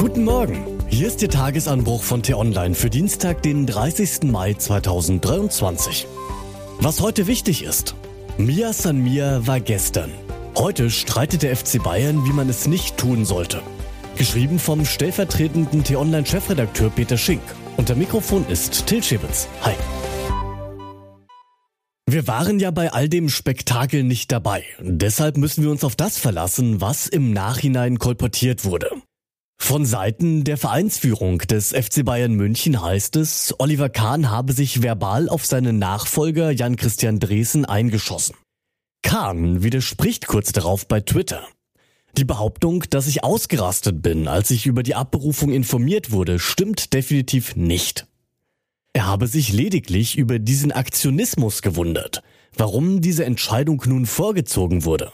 Guten Morgen. Hier ist der Tagesanbruch von T-Online für Dienstag, den 30. Mai 2023. Was heute wichtig ist. Mia San Mia war gestern. Heute streitet der FC Bayern, wie man es nicht tun sollte. Geschrieben vom stellvertretenden T-Online-Chefredakteur Peter Schink. Unter Mikrofon ist Till Schibitz. Hi. Wir waren ja bei all dem Spektakel nicht dabei. Deshalb müssen wir uns auf das verlassen, was im Nachhinein kolportiert wurde. Von Seiten der Vereinsführung des FC Bayern München heißt es, Oliver Kahn habe sich verbal auf seinen Nachfolger Jan Christian Dresen eingeschossen. Kahn widerspricht kurz darauf bei Twitter. Die Behauptung, dass ich ausgerastet bin, als ich über die Abberufung informiert wurde, stimmt definitiv nicht. Er habe sich lediglich über diesen Aktionismus gewundert, warum diese Entscheidung nun vorgezogen wurde.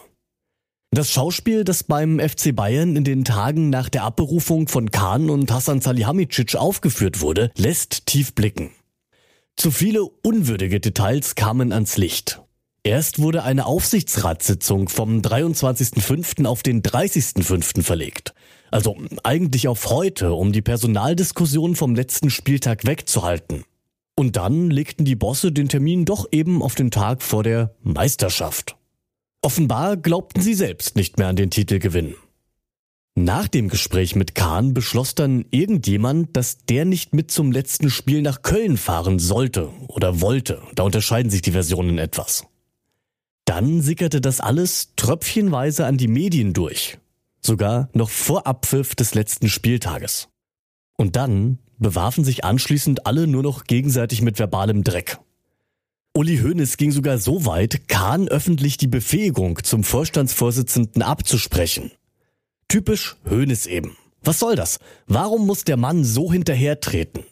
Das Schauspiel, das beim FC Bayern in den Tagen nach der Abberufung von Kahn und Hassan Salihamidzic aufgeführt wurde, lässt tief blicken. Zu viele unwürdige Details kamen ans Licht. Erst wurde eine Aufsichtsratssitzung vom 23.05. auf den 30.05. verlegt. Also eigentlich auf heute, um die Personaldiskussion vom letzten Spieltag wegzuhalten. Und dann legten die Bosse den Termin doch eben auf den Tag vor der Meisterschaft. Offenbar glaubten sie selbst nicht mehr an den Titelgewinn. Nach dem Gespräch mit Kahn beschloss dann irgendjemand, dass der nicht mit zum letzten Spiel nach Köln fahren sollte oder wollte. Da unterscheiden sich die Versionen etwas. Dann sickerte das alles tröpfchenweise an die Medien durch. Sogar noch vor Abpfiff des letzten Spieltages. Und dann bewarfen sich anschließend alle nur noch gegenseitig mit verbalem Dreck. Uli Hoeneß ging sogar so weit, Kahn öffentlich die Befähigung zum Vorstandsvorsitzenden abzusprechen. Typisch Hoeneß eben. Was soll das? Warum muss der Mann so hinterhertreten?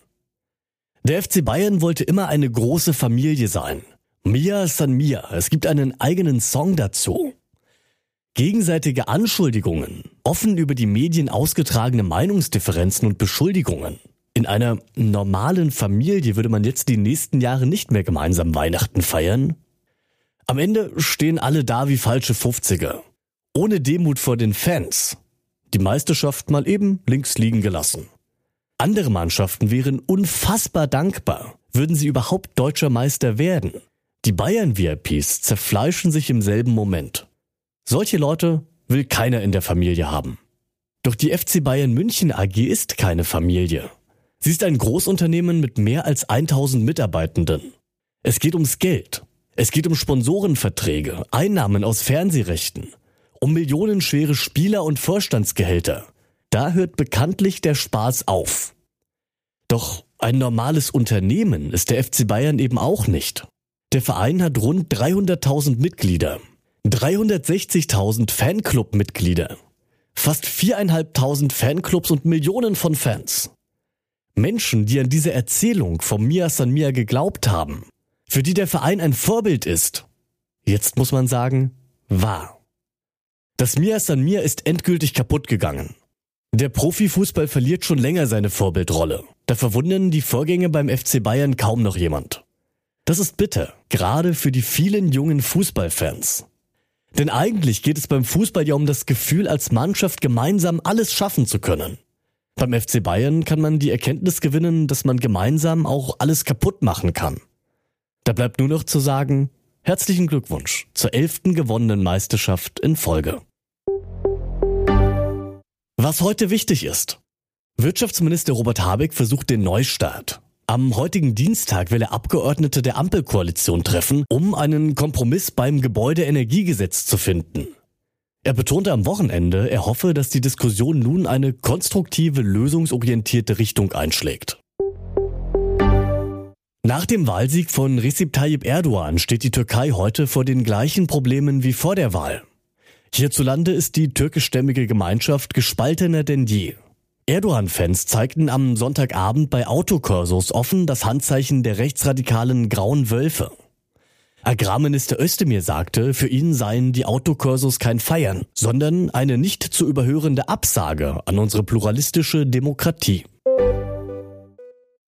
Der FC Bayern wollte immer eine große Familie sein. Mia San Mia. Es gibt einen eigenen Song dazu. Gegenseitige Anschuldigungen, offen über die Medien ausgetragene Meinungsdifferenzen und Beschuldigungen. In einer normalen Familie würde man jetzt die nächsten Jahre nicht mehr gemeinsam Weihnachten feiern. Am Ende stehen alle da wie falsche 50er. Ohne Demut vor den Fans. Die Meisterschaft mal eben links liegen gelassen. Andere Mannschaften wären unfassbar dankbar, würden sie überhaupt deutscher Meister werden. Die Bayern-VIPs zerfleischen sich im selben Moment. Solche Leute will keiner in der Familie haben. Doch die FC Bayern München AG ist keine Familie. Sie ist ein Großunternehmen mit mehr als 1000 Mitarbeitenden. Es geht ums Geld. Es geht um Sponsorenverträge, Einnahmen aus Fernsehrechten, um millionenschwere Spieler und Vorstandsgehälter. Da hört bekanntlich der Spaß auf. Doch ein normales Unternehmen ist der FC Bayern eben auch nicht. Der Verein hat rund 300.000 Mitglieder, 360.000 Fanclub-Mitglieder, fast 4.500 Fanclubs und Millionen von Fans. Menschen, die an diese Erzählung vom Mia San Mia geglaubt haben, für die der Verein ein Vorbild ist, jetzt muss man sagen, wahr. Das Mia San Mia ist endgültig kaputt gegangen. Der Profifußball verliert schon länger seine Vorbildrolle. Da verwundern die Vorgänge beim FC Bayern kaum noch jemand. Das ist bitter, gerade für die vielen jungen Fußballfans. Denn eigentlich geht es beim Fußball ja um das Gefühl, als Mannschaft gemeinsam alles schaffen zu können. Beim FC Bayern kann man die Erkenntnis gewinnen, dass man gemeinsam auch alles kaputt machen kann. Da bleibt nur noch zu sagen, herzlichen Glückwunsch zur elften gewonnenen Meisterschaft in Folge. Was heute wichtig ist. Wirtschaftsminister Robert Habeck versucht den Neustart. Am heutigen Dienstag will er Abgeordnete der Ampelkoalition treffen, um einen Kompromiss beim Gebäudeenergiegesetz zu finden. Er betonte am Wochenende, er hoffe, dass die Diskussion nun eine konstruktive, lösungsorientierte Richtung einschlägt. Nach dem Wahlsieg von Recep Tayyip Erdogan steht die Türkei heute vor den gleichen Problemen wie vor der Wahl. Hierzulande ist die türkischstämmige Gemeinschaft gespaltener denn je. Erdogan-Fans zeigten am Sonntagabend bei Autokorsos offen das Handzeichen der rechtsradikalen Grauen Wölfe. Agrarminister Özdemir sagte, für ihn seien die Autokursus kein Feiern, sondern eine nicht zu überhörende Absage an unsere pluralistische Demokratie.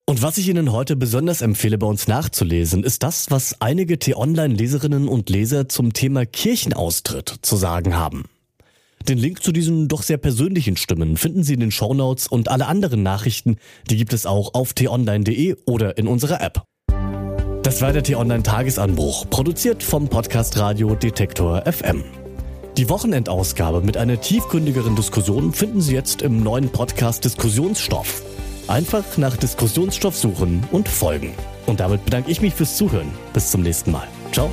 Und was ich Ihnen heute besonders empfehle, bei uns nachzulesen, ist das, was einige T-Online-Leserinnen und Leser zum Thema Kirchenaustritt zu sagen haben. Den Link zu diesen doch sehr persönlichen Stimmen finden Sie in den Shownotes und alle anderen Nachrichten, die gibt es auch auf t-online.de oder in unserer App. Das war der T-Online Tagesanbruch, produziert vom Podcast Radio Detektor FM. Die Wochenendausgabe mit einer tiefgründigeren Diskussion finden Sie jetzt im neuen Podcast Diskussionsstoff. Einfach nach Diskussionsstoff suchen und folgen. Und damit bedanke ich mich fürs Zuhören. Bis zum nächsten Mal. Ciao.